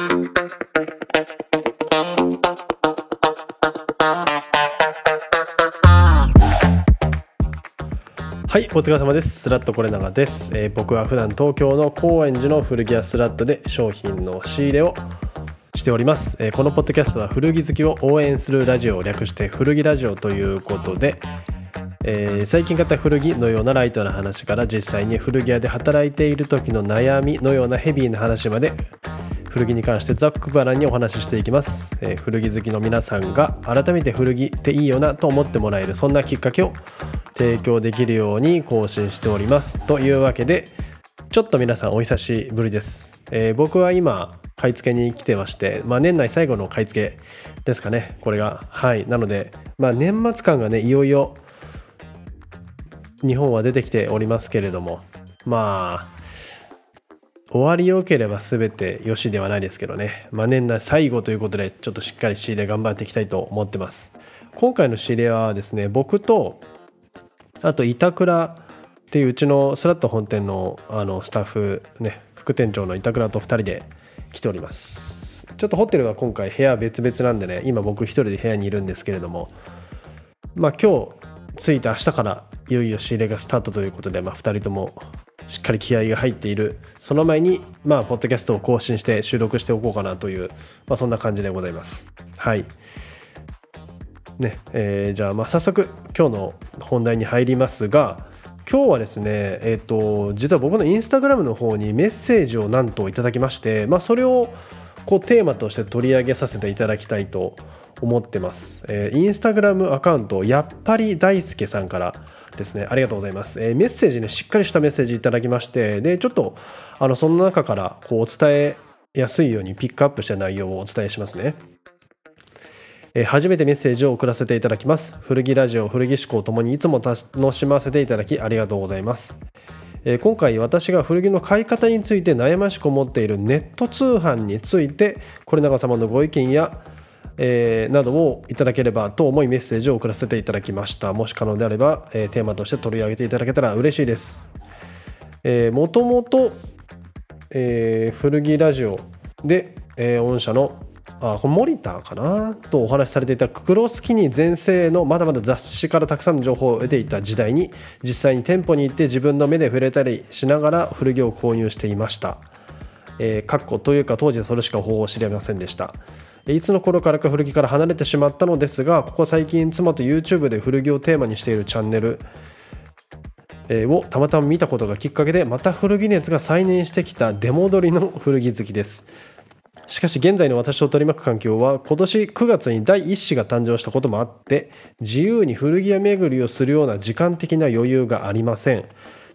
はい、お疲れ様です。スラットコレナガです、えー、僕は普段東京の高円寺の古着屋スラットで商品の仕入れをしております、えー、このポッドキャストは古着好きを応援するラジオを略して古着ラジオということで、えー、最近買った古着のようなライトな話から実際に古着屋で働いている時の悩みのようなヘビーな話まで古着に関してざっくばらんにお話ししていきます、えー、古着好きの皆さんが改めて古着っていいよなと思ってもらえるそんなきっかけを提供できるように更新しております。というわけでちょっと皆さんお久しぶりです、えー、僕は今買い付けに来てまして、まあ、年内最後の買い付けですかね。これが。はい。なので、まあ、年末感がねいよいよ日本は出てきておりますけれどもまあ終わりよければ全てよしではないですけどね、まあ、年内最後ということでちょっとしっかり仕入れ頑張っていきたいと思ってます。今回の仕入れはですね僕とあと板倉っていううちのスラット本店のあのスタッフね副店長の板倉と2人で来ております。ちょっとホテルは今回部屋別々なんでね今僕1人で部屋にいるんですけれどもまあ今日着いて明日からいよいよ仕入れがスタートということで、まあ、2人ともしっかり気合が入っている。その前にまあポッドキャストを更新して収録しておこうかなという、まあ、そんな感じでございます。はい。ねえー、じゃあまあ早速今日の本題に入りますが今日はですね、えっ、ー、と実は僕のインスタグラムの方にメッセージをなんといただきまして、まあ、それをこうテーマとして取り上げさせていただきたいと思ってます。えー、インスタグラムアカウントやっぱり大輔さんからですねありがとうございます。えー、メッセージねしっかりしたメッセージいただきましてでちょっとあのその中からこうお伝えやすいようにピックアップした内容をお伝えしますね。えー、初めてメッセージを送らせていただきます。古着ラジオ、古着思考ともにいつも楽しませていただきありがとうございます。え、今回私が古着の買い方について悩ましく思っているネット通販についてこれ長様のご意見や、えー、などをいただければと思いメッセージを送らせていただきましたもし可能であれば、えー、テーマとして取り上げていただけたら嬉しいですもともと古着ラジオで、えー、御社のあこれモニターかな？とお話しされていた黒スキニー全盛のまだまだ雑誌からたくさんの情報を得ていた時代に実際に店舗に行って自分の目で触れたりしながら古着を購入していました。えー、かっこというか当時はそれしか方法を知りませんでした。いつの頃からか古着から離れてしまったのですがここ最近妻と YouTube で古着をテーマにしているチャンネルをたまたま見たことがきっかけでまた古着熱が再燃してきた出戻りの古着好きです。しかし現在の私を取り巻く環境は今年9月に第1子が誕生したこともあって自由に古着屋巡りをするような時間的な余裕がありません。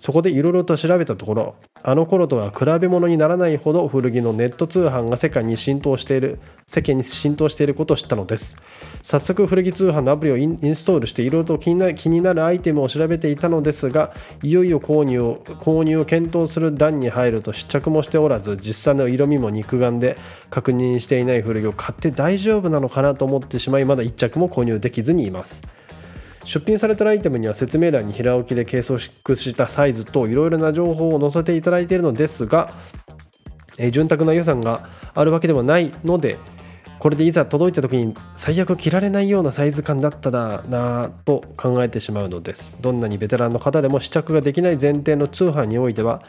そこでいろいろと調べたところあの頃とは比べ物にならないほど古着のネット通販が世界に浸透している世間に浸透していることを知ったのです。早速古着通販のアプリをインストールしていろいろと気にな気になるアイテムを調べていたのですがいよいよ購入を購入を検討する段に入ると試着もしておらず実際の色味も肉眼で確認していない古着を買って大丈夫なのかなと思ってしまいまだ1着も購入できずにいます。出品されたアイテムには説明欄に平置きで計測したサイズといろいろな情報を載せていただいているのですが、えー、潤沢な予算があるわけではないのでこれでいざ届いた時に最悪着られないようなサイズ感だったらなぁと考えてしまうのです。どんなにベテランの方でも試着ができない前提の通販においては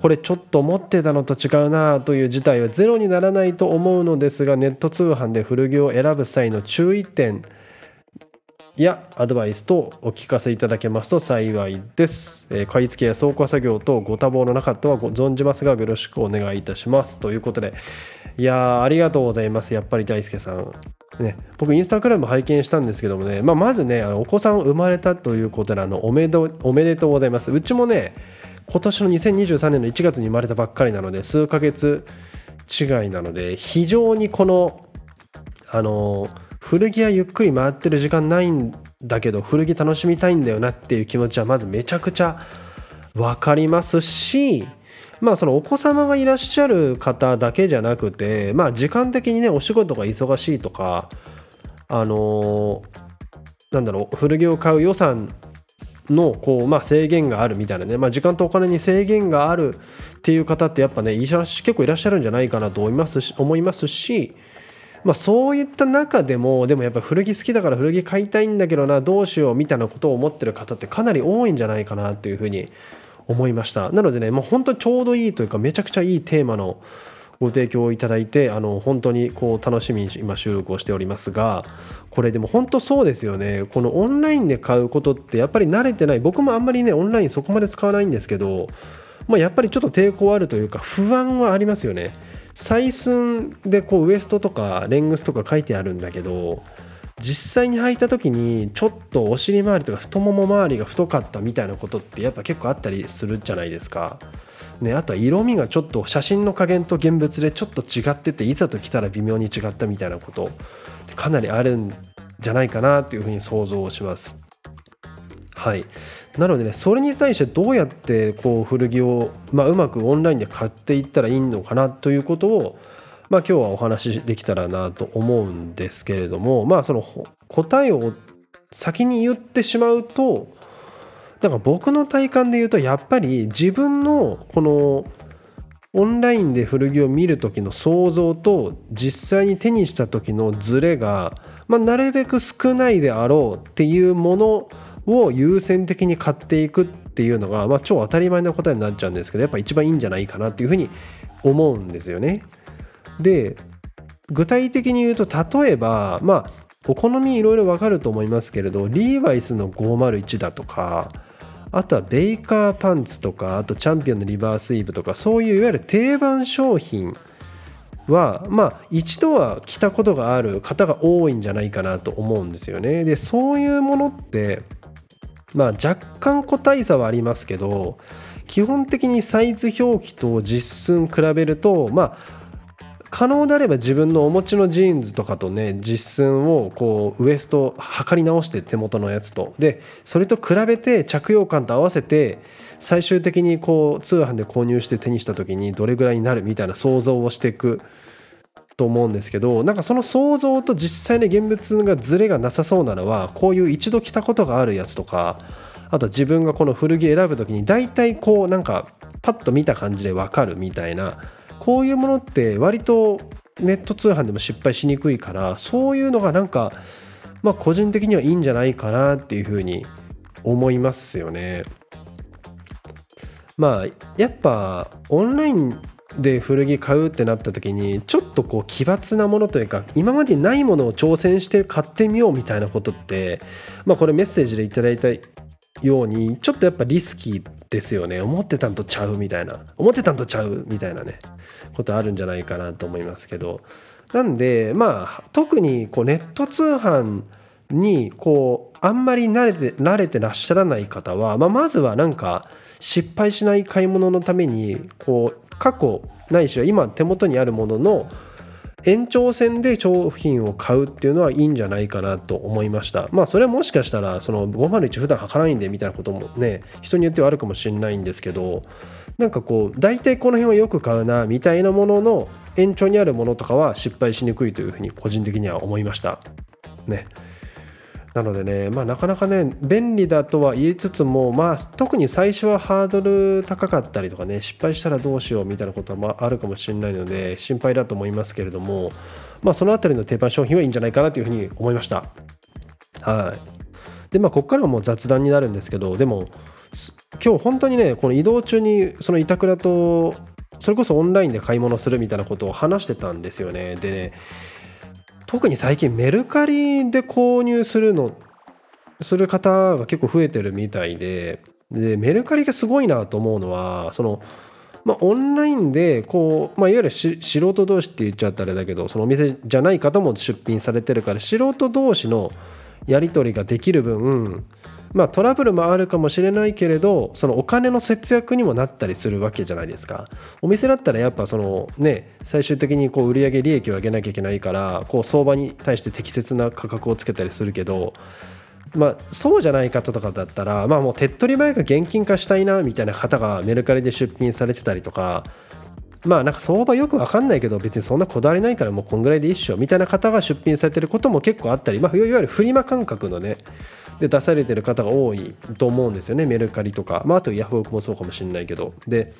これちょっと思ってたのと違うなという事態はゼロにならないと思うのですがネット通販で古着を選ぶ際の注意点やアドバイスとお聞かせいただけますと幸いです。えー、買い付けや倉庫作業とご多忙の中とはご存じますがよろしくお願いいたします。ということで、いやありがとうございます。やっぱり大輔さん。ね、僕、インスタグラム拝見したんですけどもね、まあ、まずね、あのお子さん生まれたということであのおめでおめでとうございます。うちもね、今年の2023年の1月に生まれたばっかりなので、数ヶ月違いなので、非常にこの、あのー古着屋ゆっくり回ってる時間ないんだけど古着楽しみたいんだよなっていう気持ちはまずめちゃくちゃ分かりますしまあそのお子様がいらっしゃる方だけじゃなくてまあ時間的にねお仕事が忙しいとかあのー、なんだろう古着を買う予算のこう、まあ、制限があるみたいなね、まあ、時間とお金に制限があるっていう方ってやっぱね結構いらっしゃるんじゃないかなと思いますし思いますし、まあ、そういった中でもでもやっぱ古着好きだから古着買いたいんだけどなどうしようみたいなことを思ってる方ってかなり多いんじゃないかなというふうに思いました。なのでねもう本当ちょうどいいというかめちゃくちゃいいテーマのご提供をいただいてあの本当にこう楽しみに今収録をしておりますがこれでも本当そうですよね。このオンラインで買うことってやっぱり慣れてない僕もあんまりねオンラインそこまで使わないんですけど、まあ、やっぱりちょっと抵抗あるというか不安はありますよね。採寸でこうウエストとかレングスとか書いてあるんだけど実際に履いた時にちょっとお尻周りとか太もも周りが太かったみたいなことってやっぱ結構あったりするじゃないですか。ね、あとは色味がちょっと写真の加減と現物でちょっと違ってていざと来たら微妙に違ったみたいなことかなりあるんじゃないかなというふうに想像します。はい、なのでねそれに対してどうやってこう古着を、まあ、うまくオンラインで買っていったらいいのかなということを、まあ、今日はお話しできたらなと思うんですけれどもまあその答えを先に言ってしまうとなんか僕の体感で言うとやっぱり自分のこのオンラインで古着を見る時の想像と実際に手にした時のズレが、まあ、なるべく少ないであろうっていうものを優先的に買っていくっていうのが、まあ、超当たり前の答えになっちゃうんですけどやっぱ一番いいんじゃないかなっていうふうに思うんですよね。で具体的に言うと例えばまあお好みいろいろわかると思いますけれどリーバイスの501だとかあとはベイカーパンツとかあとチャンピオンのリバースイーブとかそういういわゆる定番商品はまあ一度は着たことがある方が多いんじゃないかなと思うんですよね。でそういうものってまあ若干個体差はありますけど基本的にサイズ表記と実寸比べるとまあ可能であれば自分のお持ちのジーンズとかとね実寸をこうウエスト測り直して手元のやつと。でそれと比べて着用感と合わせて最終的にこう通販で購入して手にした時にどれぐらいになるみたいな想像をしていくと思うんですけどなんかその想像と実際に現物がズレがなさそうなのはこういう一度着たことがあるやつとかあと自分がこの古着選ぶ時に大体こうなんかパッと見た感じで分かるみたいなこういうものって割とネット通販でも失敗しにくいからそういうのがなんかまあ個人的にはいいんじゃないかなっていうふうに思いますよね。まあやっぱオンラインで古着買うってなった時にちょっとこう奇抜なものというか今までないものを挑戦して買ってみようみたいなことってまあこれメッセージでいただいたようにちょっとやっぱリスキーですよね。思ってたんとちゃうみたいな。思ってたんとちゃうみたいなね。ことあるんじゃないかなと思いますけど。なんでまあ特にこうネット通販にこうあんまり慣れて慣れてらっしゃらない方は、まあ、まずはなんか失敗しない買い物のためにこう過去ないしは今手元にあるものの延長線で商品を買うっていうのはいいんじゃないかなと思いました。まあそれはもしかしたらその501普段履かないんでみたいなこともね人によってはあるかもしれないんですけどなんかこう大体この辺はよく買うなみたいなものの延長にあるものとかは失敗しにくいというふうに個人的には思いました。ね。なのでね、まあ、なかなかね便利だとは言いつつも、まあ、特に最初はハードル高かったりとかね失敗したらどうしようみたいなことはあるかもしれないので心配だと思いますけれども、まあ、その辺りの定番商品はいいんじゃないかなというふうに思いました。はい。でまあここからはもう雑談になるんですけどでも今日本当にねこの移動中にその板倉とそれこそオンラインで買い物するみたいなことを話してたんですよね。で、ね、特に最近メルカリで購入するのする方が結構増えてるみたいででメルカリがすごいなと思うのはそのまあ、オンラインでこう、まあ、いわゆる素人同士って言っちゃったあれだけどそのお店じゃない方も出品されてるから素人同士のやり取りができる分まあトラブルもあるかもしれないけれどそのお金の節約にもなったりするわけじゃないですか。お店だったらやっぱそのね最終的にこう売上利益を上げなきゃいけないからこう相場に対して適切な価格をつけたりするけどまあ、そうじゃない方とかだったら、まあ、もう手っ取り早く現金化したいなみたいな方がメルカリで出品されてたりとかまあなんか相場よく分かんないけど別にそんなこだわりないからもうこんぐらいでいいっしょみたいな方が出品されてることも結構あったり、まあ、いわゆるフリマ感覚のねで出されてる方が多いと思うんですよね。メルカリとか、まあ、あとヤフオクもそうかもしれないけど。で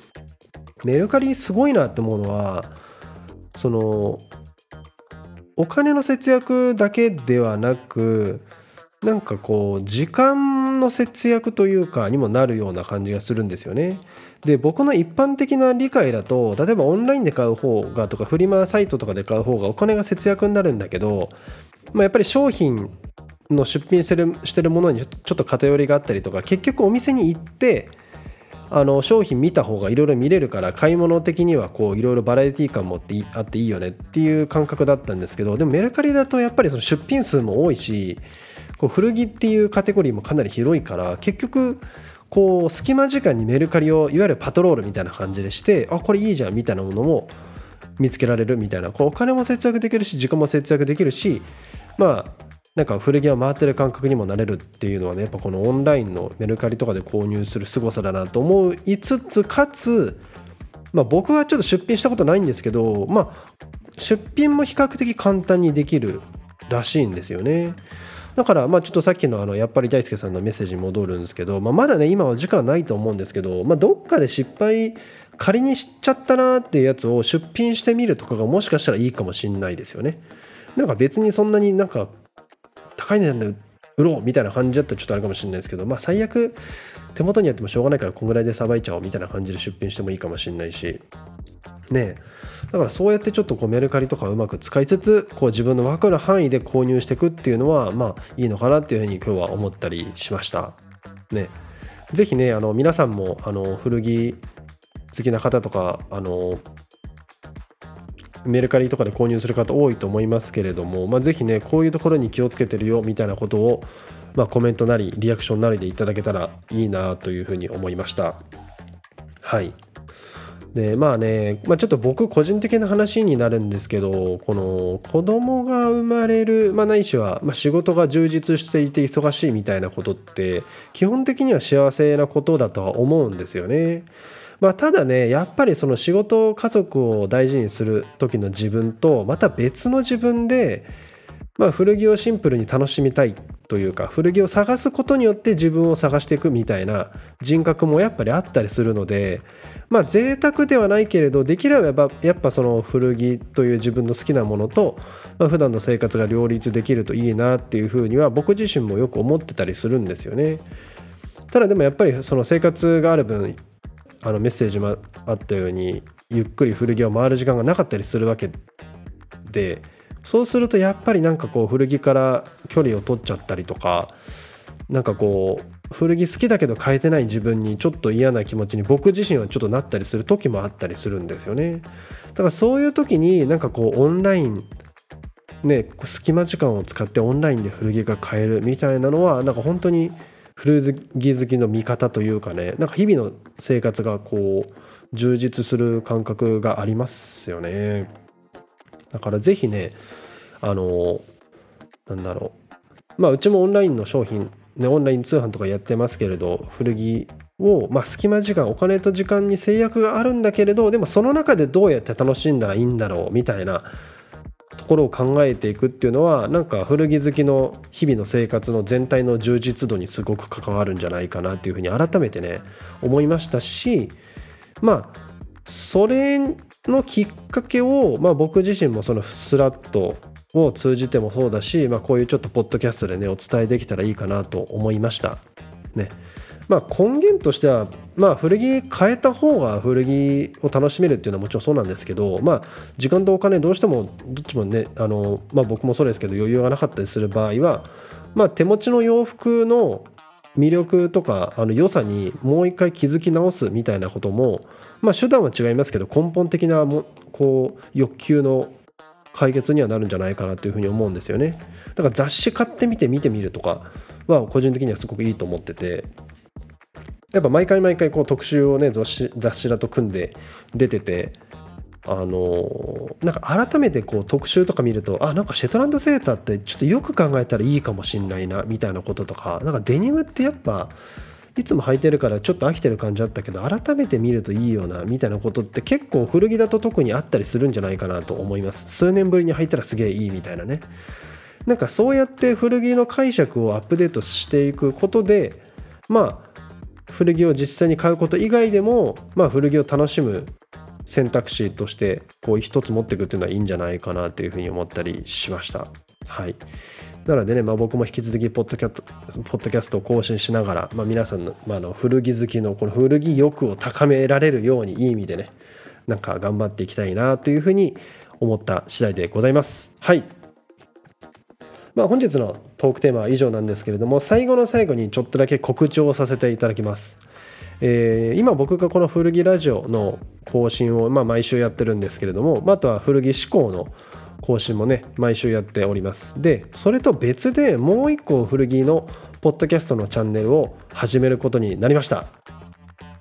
メルカリすごいなって思うのはそのお金の節約だけではなくなんかこう時間の節約というかにもなるような感じがするんですよね。で僕の一般的な理解だと例えばオンラインで買う方がとかフリマサイトとかで買う方がお金が節約になるんだけど、まあ、やっぱり商品の出品してるしてるものにちょっと偏りがあったりとか結局お店に行ってあの商品見た方がいろいろ見れるから買い物的にはこういろいろバラエティ感持ってあっていいよねっていう感覚だったんですけどでもメルカリだとやっぱりその出品数も多いしこう古着っていうカテゴリーもかなり広いから結局こう隙間時間にメルカリをいわゆるパトロールみたいな感じでしてあこれいいじゃんみたいなものも見つけられるみたいなこうお金も節約できるし時間も節約できるしまあなんか古着が回ってる感覚にもなれるっていうのはねやっぱこのオンラインのメルカリとかで購入する凄さだなと思いつつかつまあ僕はちょっと出品したことないんですけどまあ出品も比較的簡単にできるらしいんですよね。だからまあちょっとさっきのあのやっぱり大輔さんのメッセージに戻るんですけど、まあ、まだね今は時間ないと思うんですけど、まあ、どっかで失敗仮にしちゃったなっていうやつを出品してみるとかがもしかしたらいいかもしんないですよね。なんか別にそんなになんか高い値段で売ろうみたいな感じだったらちょっとあるかもしれないですけどまあ最悪手元にあってもしょうがないからこんぐらいでさばいちゃおうみたいな感じで出品してもいいかもしれないし。ねだからそうやってちょっとこうメルカリとかうまく使いつつこう自分の分かる範囲で購入していくっていうのはまあいいのかなっていうふうに今日は思ったりしました。ね是非ねあの皆さんもあの古着好きな方とかあのメルカリとかで購入する方多いと思いますけれども、まあ、ぜひねこういうところに気をつけてるよみたいなことを、まあ、コメントなりリアクションなりでいただけたらいいなというふうに思いましたはいでまあね、まあ、ちょっと僕個人的な話になるんですけどこの子供が生まれる、まあ、ないしは、まあ、仕事が充実していて忙しいみたいなことって基本的には幸せなことだとは思うんですよね。まあ、ただねやっぱりその仕事家族を大事にする時の自分とまた別の自分で、まあ、古着をシンプルに楽しみたいというか古着を探すことによって自分を探していくみたいな人格もやっぱりあったりするのでまあ贅沢ではないけれどできればやっぱその古着という自分の好きなものと、まあ、普段の生活が両立できるといいなっていうふうには僕自身もよく思ってたりするんですよね。ただでもやっぱりその生活がある分あのメッセージもあったようにゆっくり古着を回る時間がなかったりするわけでそうするとやっぱりなんかこう古着から距離を取っちゃったりとかなんかこう古着好きだけど変えてない自分にちょっと嫌な気持ちに僕自身はちょっとなったりする時もあったりするんですよね。だからそういう時になんかこうオンラインね隙間時間を使ってオンラインで古着が買えるみたいなのはなんか本当に古着好きの味方というかねなんか日々の生活がこう充実する感覚がありますよね。だから是非ねあのなんだろう。まあうちもオンラインの商品ねオンライン通販とかやってますけれど古着を、まあ、隙間時間お金と時間に制約があるんだけれどでもその中でどうやって楽しんだらいいんだろうみたいなところを考えていくっていうのはなんか古着好きの日々の生活の全体の充実度にすごく関わるんじゃないかなっていうふうに改めてね思いましたしまあそれのきっかけを、まあ、僕自身もそのスラットを通じてもそうだし、まあ、こういうちょっとポッドキャストでねお伝えできたらいいかなと思いました。ねまあ、根源としては、まあ、古着変えた方が古着を楽しめるっていうのはもちろんそうなんですけど、まあ、時間とお金どうしてもどっちもねあの、まあ、僕もそうですけど余裕がなかったりする場合は、まあ、手持ちの洋服の魅力とかあの良さにもう一回気づき直すみたいなことも、まあ、手段は違いますけど根本的なもこう欲求の解決にはなるんじゃないかなというふうに思うんですよね。だから雑誌買ってみて見てみるとかは個人的にはすごくいいと思ってて。やっぱ毎回毎回こう特集をね雑誌雑誌だと組んで出ててあのなんか改めてこう特集とか見るとあなんかシェトランドセーターってちょっとよく考えたらいいかもしんないなみたいなこととかなんかデニムってやっぱいつも履いてるからちょっと飽きてる感じあったけど改めて見るといいよなみたいなことって結構古着だと特にあったりするんじゃないかなと思います。数年ぶりに履いたらすげえいいみたいなね。なんかそうやって古着の解釈をアップデートしていくことでまあ古着を実際に買うこと以外でも、まあ、古着を楽しむ選択肢としてこう一つ持っていくっていうのはいいんじゃないかなというふうに思ったりしました。はい。なのでね、まあ、僕も引き続きポッドキャポッドキャストを更新しながら、まあ、皆さんの,、まあ、の古着好きのこの古着欲を高められるようにいい意味でねなんか頑張っていきたいなというふうに思った次第でございます。はい。まあ、本日のトークテーマは以上なんですけれども最後の最後にちょっとだけ告知をさせていただきます。えー、今僕がこの古着ラジオの更新を、まあ、毎週やってるんですけれども、あ、あとは古着志向の更新もね毎週やっておりますでそれと別でもう一個古着のポッドキャストのチャンネルを始めることになりました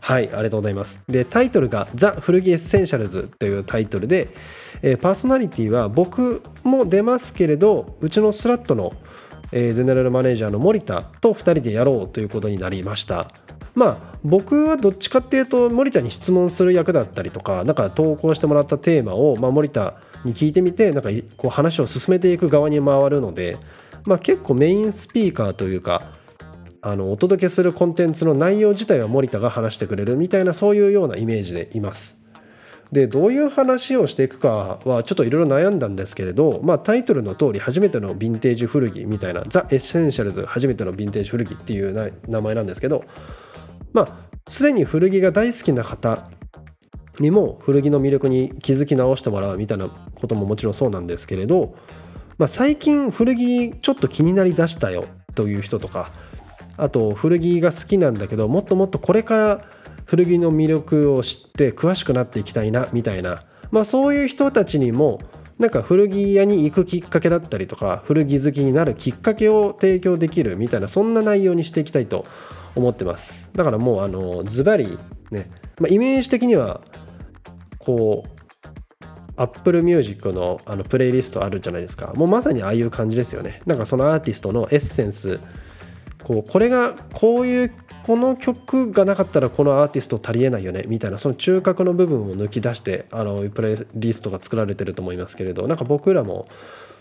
はい、ありがとうございます。で、タイトルが The 古着 Essentials というタイトルで、えー、パーソナリティは僕も出ますけれど、うちのスラットの、えー、ゼネラルマネージャーの森田と2人でやろうということになりました。まあ僕はどっちかっていうと森田に質問する役だったりとかなんか投稿してもらったテーマを、まあ、森田に聞いてみてなんかこう話を進めていく側に回るので、まあ、結構メインスピーカーというかあのお届けするコンテンツの内容自体は森田が話してくれるみたいなそういうようなイメージでいます。でどういう話をしていくかはちょっといろいろ悩んだんですけれど、まあ、タイトルの通り初めてのヴィンテージ古着みたいな The Essentials 初めてのヴィンテージ古着っていう名前なんですけどまあすでに古着が大好きな方にも古着の魅力に気づき直してもらうみたいなことももちろんそうなんですけれど、まあ、最近古着ちょっと気になりだしたよという人とかあと古着が好きなんだけどもっともっとこれから古着の魅力を知って詳しくなっていきたいなみたいな、まあ、そういう人たちにもなんか古着屋に行くきっかけだったりとか古着好きになるきっかけを提供できるみたいなそんな内容にしていきたいと思ってます。だからもうあのズバリね、まあ、イメージ的にはこう Apple Music のあのプレイリストあるじゃないですか。もうまさにああいう感じですよね。なんかそのアーティストのエッセンス。こうこれがこういうこの曲がなかったらこのアーティスト足りえないよねみたいなその中核の部分を抜き出してあのプレイリストが作られてると思いますけれどなんか僕らも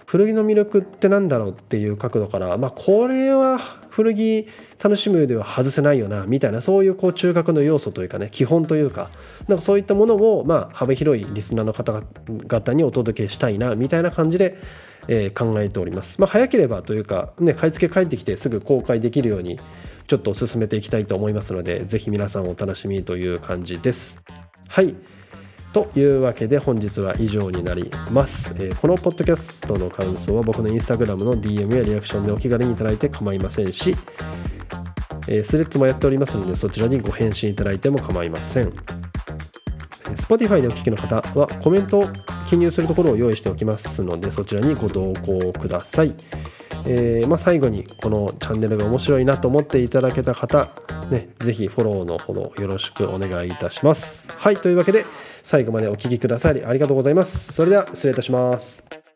古着の魅力って何だろうっていう角度から、まあ、これは古着楽しむ上では外せないよなみたいなそういうこう中核の要素というかね基本というかなんかそういったものを、まあ、幅広いリスナーの方々にお届けしたいなみたいな感じで、えー、考えております。まあ、早ければというか、ね、買い付け帰ってきてすぐ公開できるようにちょっと進めていきたいと思いますので是非皆さんお楽しみという感じです。はいというわけで本日は以上になります、えー、このポッドキャストの感想は僕のインスタグラムの DM やリアクションでお気軽にいただいて構いませんし、えー、スレッズもやっておりますのでそちらにご返信いただいても構いません。Spotify でお聞きの方はコメントを記入するところを用意しておきますのでそちらにご同行ください。えー、まあ、最後にこのチャンネルが面白いなと思っていただけた方、ね、ぜひフォローのほどよろしくお願いいたします。はい、というわけで最後までお聴きくださりありがとうございます。それでは失礼いたします。